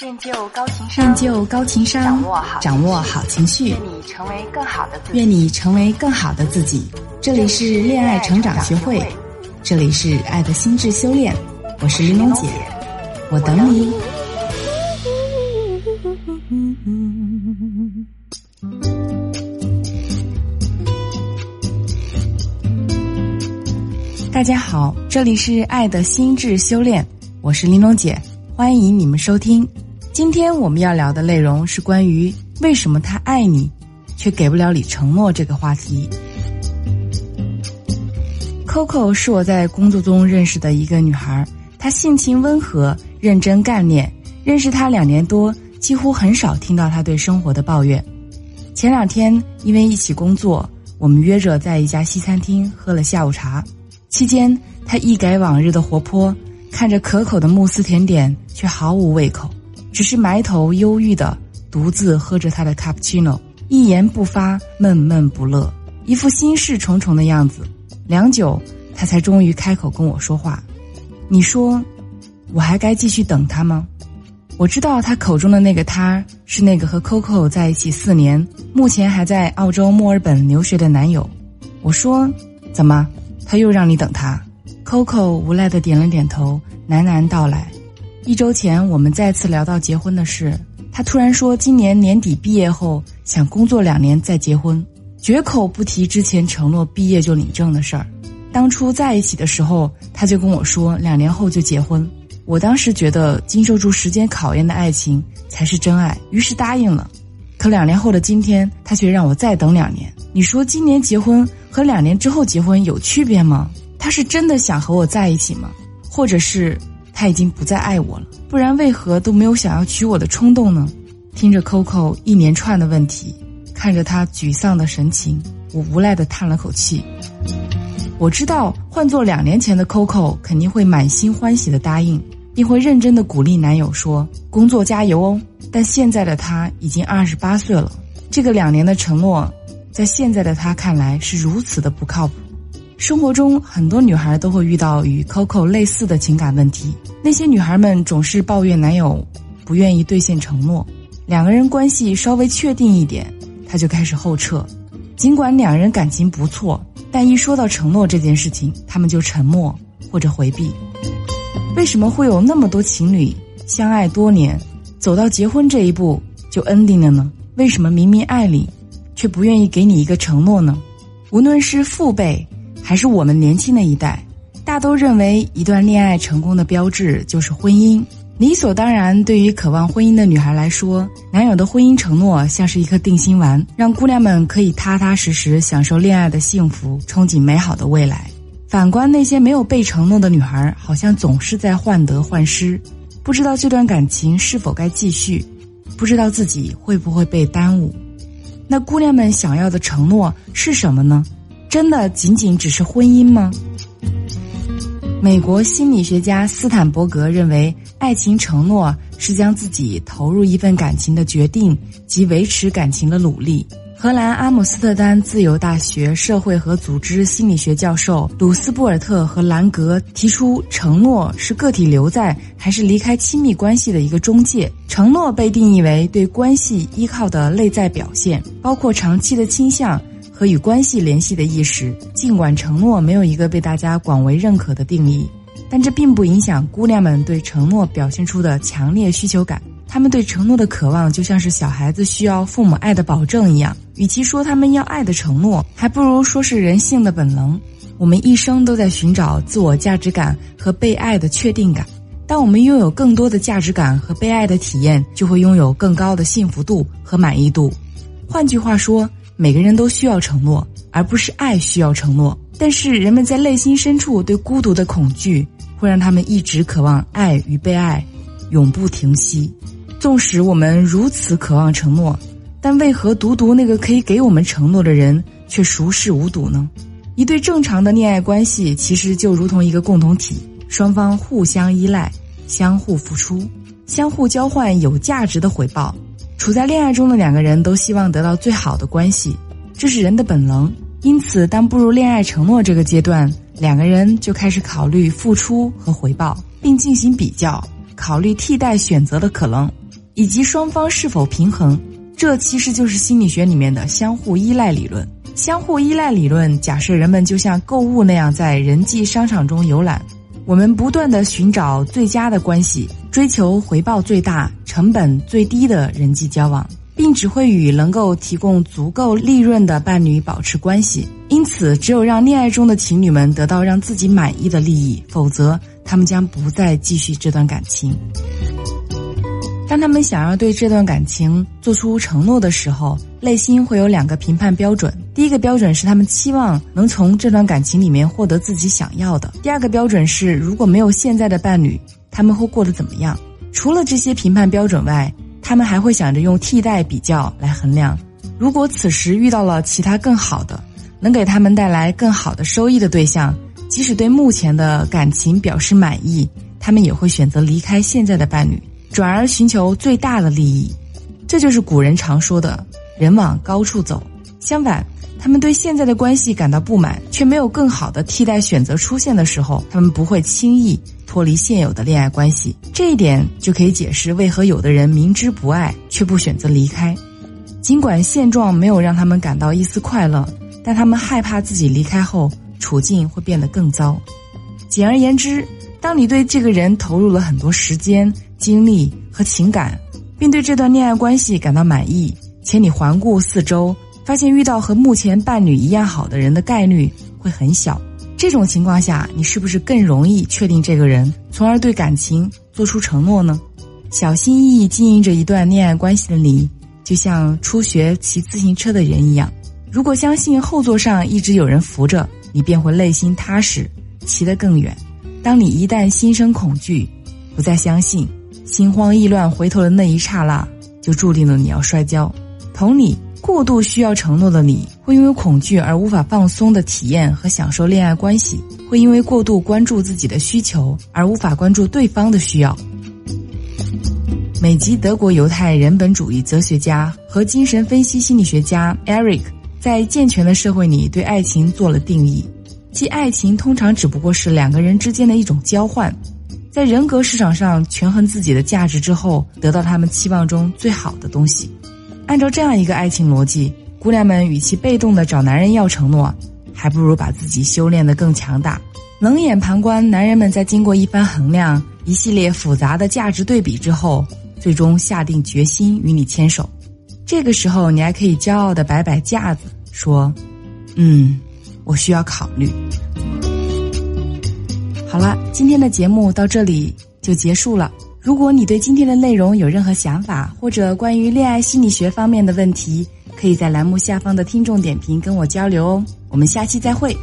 练就高情商，练就高情商，掌握好掌握好情绪，愿你成为更好的自己。愿你成为更好的自己。这里是恋爱成长学会，这里是爱的心智修炼。我是玲珑姐，我等你。大家好，这里是爱的心智修炼，我是玲珑姐，欢迎你们收听。今天我们要聊的内容是关于为什么他爱你，却给不了你承诺这个话题。Coco 是我在工作中认识的一个女孩，她性情温和、认真干练。认识她两年多，几乎很少听到她对生活的抱怨。前两天因为一起工作，我们约着在一家西餐厅喝了下午茶。期间，她一改往日的活泼，看着可口的慕斯甜点，却毫无胃口。只是埋头忧郁的独自喝着他的卡布奇诺，一言不发，闷闷不乐，一副心事重重的样子。良久，他才终于开口跟我说话：“你说，我还该继续等他吗？”我知道他口中的那个他是那个和 Coco 在一起四年，目前还在澳洲墨尔本留学的男友。我说：“怎么，他又让你等他？”Coco 无奈的点了点头，喃喃道来。一周前，我们再次聊到结婚的事，他突然说今年年底毕业后想工作两年再结婚，绝口不提之前承诺毕业就领证的事儿。当初在一起的时候，他就跟我说两年后就结婚。我当时觉得经受住时间考验的爱情才是真爱，于是答应了。可两年后的今天，他却让我再等两年。你说今年结婚和两年之后结婚有区别吗？他是真的想和我在一起吗？或者是？他已经不再爱我了，不然为何都没有想要娶我的冲动呢？听着 Coco 一连串的问题，看着他沮丧的神情，我无奈的叹了口气。我知道换做两年前的 Coco 肯定会满心欢喜的答应，并会认真的鼓励男友说：“工作加油哦。”但现在的他已经二十八岁了，这个两年的承诺，在现在的他看来是如此的不靠谱。生活中很多女孩都会遇到与 Coco 类似的情感问题。那些女孩们总是抱怨男友不愿意兑现承诺，两个人关系稍微确定一点，他就开始后撤。尽管两人感情不错，但一说到承诺这件事情，他们就沉默或者回避。为什么会有那么多情侣相爱多年，走到结婚这一步就 ending 了呢？为什么明明爱你，却不愿意给你一个承诺呢？无论是父辈。还是我们年轻的一代，大都认为一段恋爱成功的标志就是婚姻，理所当然。对于渴望婚姻的女孩来说，男友的婚姻承诺像是一颗定心丸，让姑娘们可以踏踏实实享受恋爱的幸福，憧憬美好的未来。反观那些没有被承诺的女孩，好像总是在患得患失，不知道这段感情是否该继续，不知道自己会不会被耽误。那姑娘们想要的承诺是什么呢？真的仅仅只是婚姻吗？美国心理学家斯坦伯格认为，爱情承诺是将自己投入一份感情的决定及维持感情的努力。荷兰阿姆斯特丹自由大学社会和组织心理学教授鲁斯布尔特和兰格提出，承诺是个体留在还是离开亲密关系的一个中介。承诺被定义为对关系依靠的内在表现，包括长期的倾向。和与关系联系的意识，尽管承诺没有一个被大家广为认可的定义，但这并不影响姑娘们对承诺表现出的强烈需求感。她们对承诺的渴望，就像是小孩子需要父母爱的保证一样。与其说他们要爱的承诺，还不如说是人性的本能。我们一生都在寻找自我价值感和被爱的确定感。当我们拥有更多的价值感和被爱的体验，就会拥有更高的幸福度和满意度。换句话说。每个人都需要承诺，而不是爱需要承诺。但是人们在内心深处对孤独的恐惧，会让他们一直渴望爱与被爱，永不停息。纵使我们如此渴望承诺，但为何独独那个可以给我们承诺的人却熟视无睹呢？一对正常的恋爱关系，其实就如同一个共同体，双方互相依赖，相互付出，相互交换有价值的回报。处在恋爱中的两个人都希望得到最好的关系，这是人的本能。因此，当步入恋爱承诺这个阶段，两个人就开始考虑付出和回报，并进行比较，考虑替代选择的可能。以及双方是否平衡。这其实就是心理学里面的相互依赖理论。相互依赖理论假设人们就像购物那样在人际商场中游览，我们不断的寻找最佳的关系，追求回报最大、成本最低的人际交往，并只会与能够提供足够利润的伴侣保持关系。因此，只有让恋爱中的情侣们得到让自己满意的利益，否则他们将不再继续这段感情。当他们想要对这段感情做出承诺的时候，内心会有两个评判标准。第一个标准是他们期望能从这段感情里面获得自己想要的；第二个标准是如果没有现在的伴侣，他们会过得怎么样。除了这些评判标准外，他们还会想着用替代比较来衡量。如果此时遇到了其他更好的，能给他们带来更好的收益的对象，即使对目前的感情表示满意，他们也会选择离开现在的伴侣。转而寻求最大的利益，这就是古人常说的“人往高处走”。相反，他们对现在的关系感到不满，却没有更好的替代选择出现的时候，他们不会轻易脱离现有的恋爱关系。这一点就可以解释为何有的人明知不爱却不选择离开，尽管现状没有让他们感到一丝快乐，但他们害怕自己离开后处境会变得更糟。简而言之，当你对这个人投入了很多时间。精力和情感，并对这段恋爱关系感到满意，且你环顾四周，发现遇到和目前伴侣一样好的人的概率会很小。这种情况下，你是不是更容易确定这个人，从而对感情做出承诺呢？小心翼翼经营着一段恋爱关系的你，就像初学骑自行车的人一样。如果相信后座上一直有人扶着，你便会内心踏实，骑得更远。当你一旦心生恐惧，不再相信。心慌意乱，回头的那一刹那，就注定了你要摔跤。同理，过度需要承诺的你，会因为恐惧而无法放松的体验和享受恋爱关系；会因为过度关注自己的需求而无法关注对方的需要。美籍德国犹太人本主义哲学家和精神分析心理学家 Eric 在《健全的社会》里对爱情做了定义，即爱情通常只不过是两个人之间的一种交换。在人格市场上权衡自己的价值之后，得到他们期望中最好的东西。按照这样一个爱情逻辑，姑娘们与其被动的找男人要承诺，还不如把自己修炼得更强大。冷眼旁观男人们在经过一番衡量、一系列复杂的价值对比之后，最终下定决心与你牵手。这个时候，你还可以骄傲地摆摆架子，说：“嗯，我需要考虑。”好了，今天的节目到这里就结束了。如果你对今天的内容有任何想法，或者关于恋爱心理学方面的问题，可以在栏目下方的听众点评跟我交流哦。我们下期再会。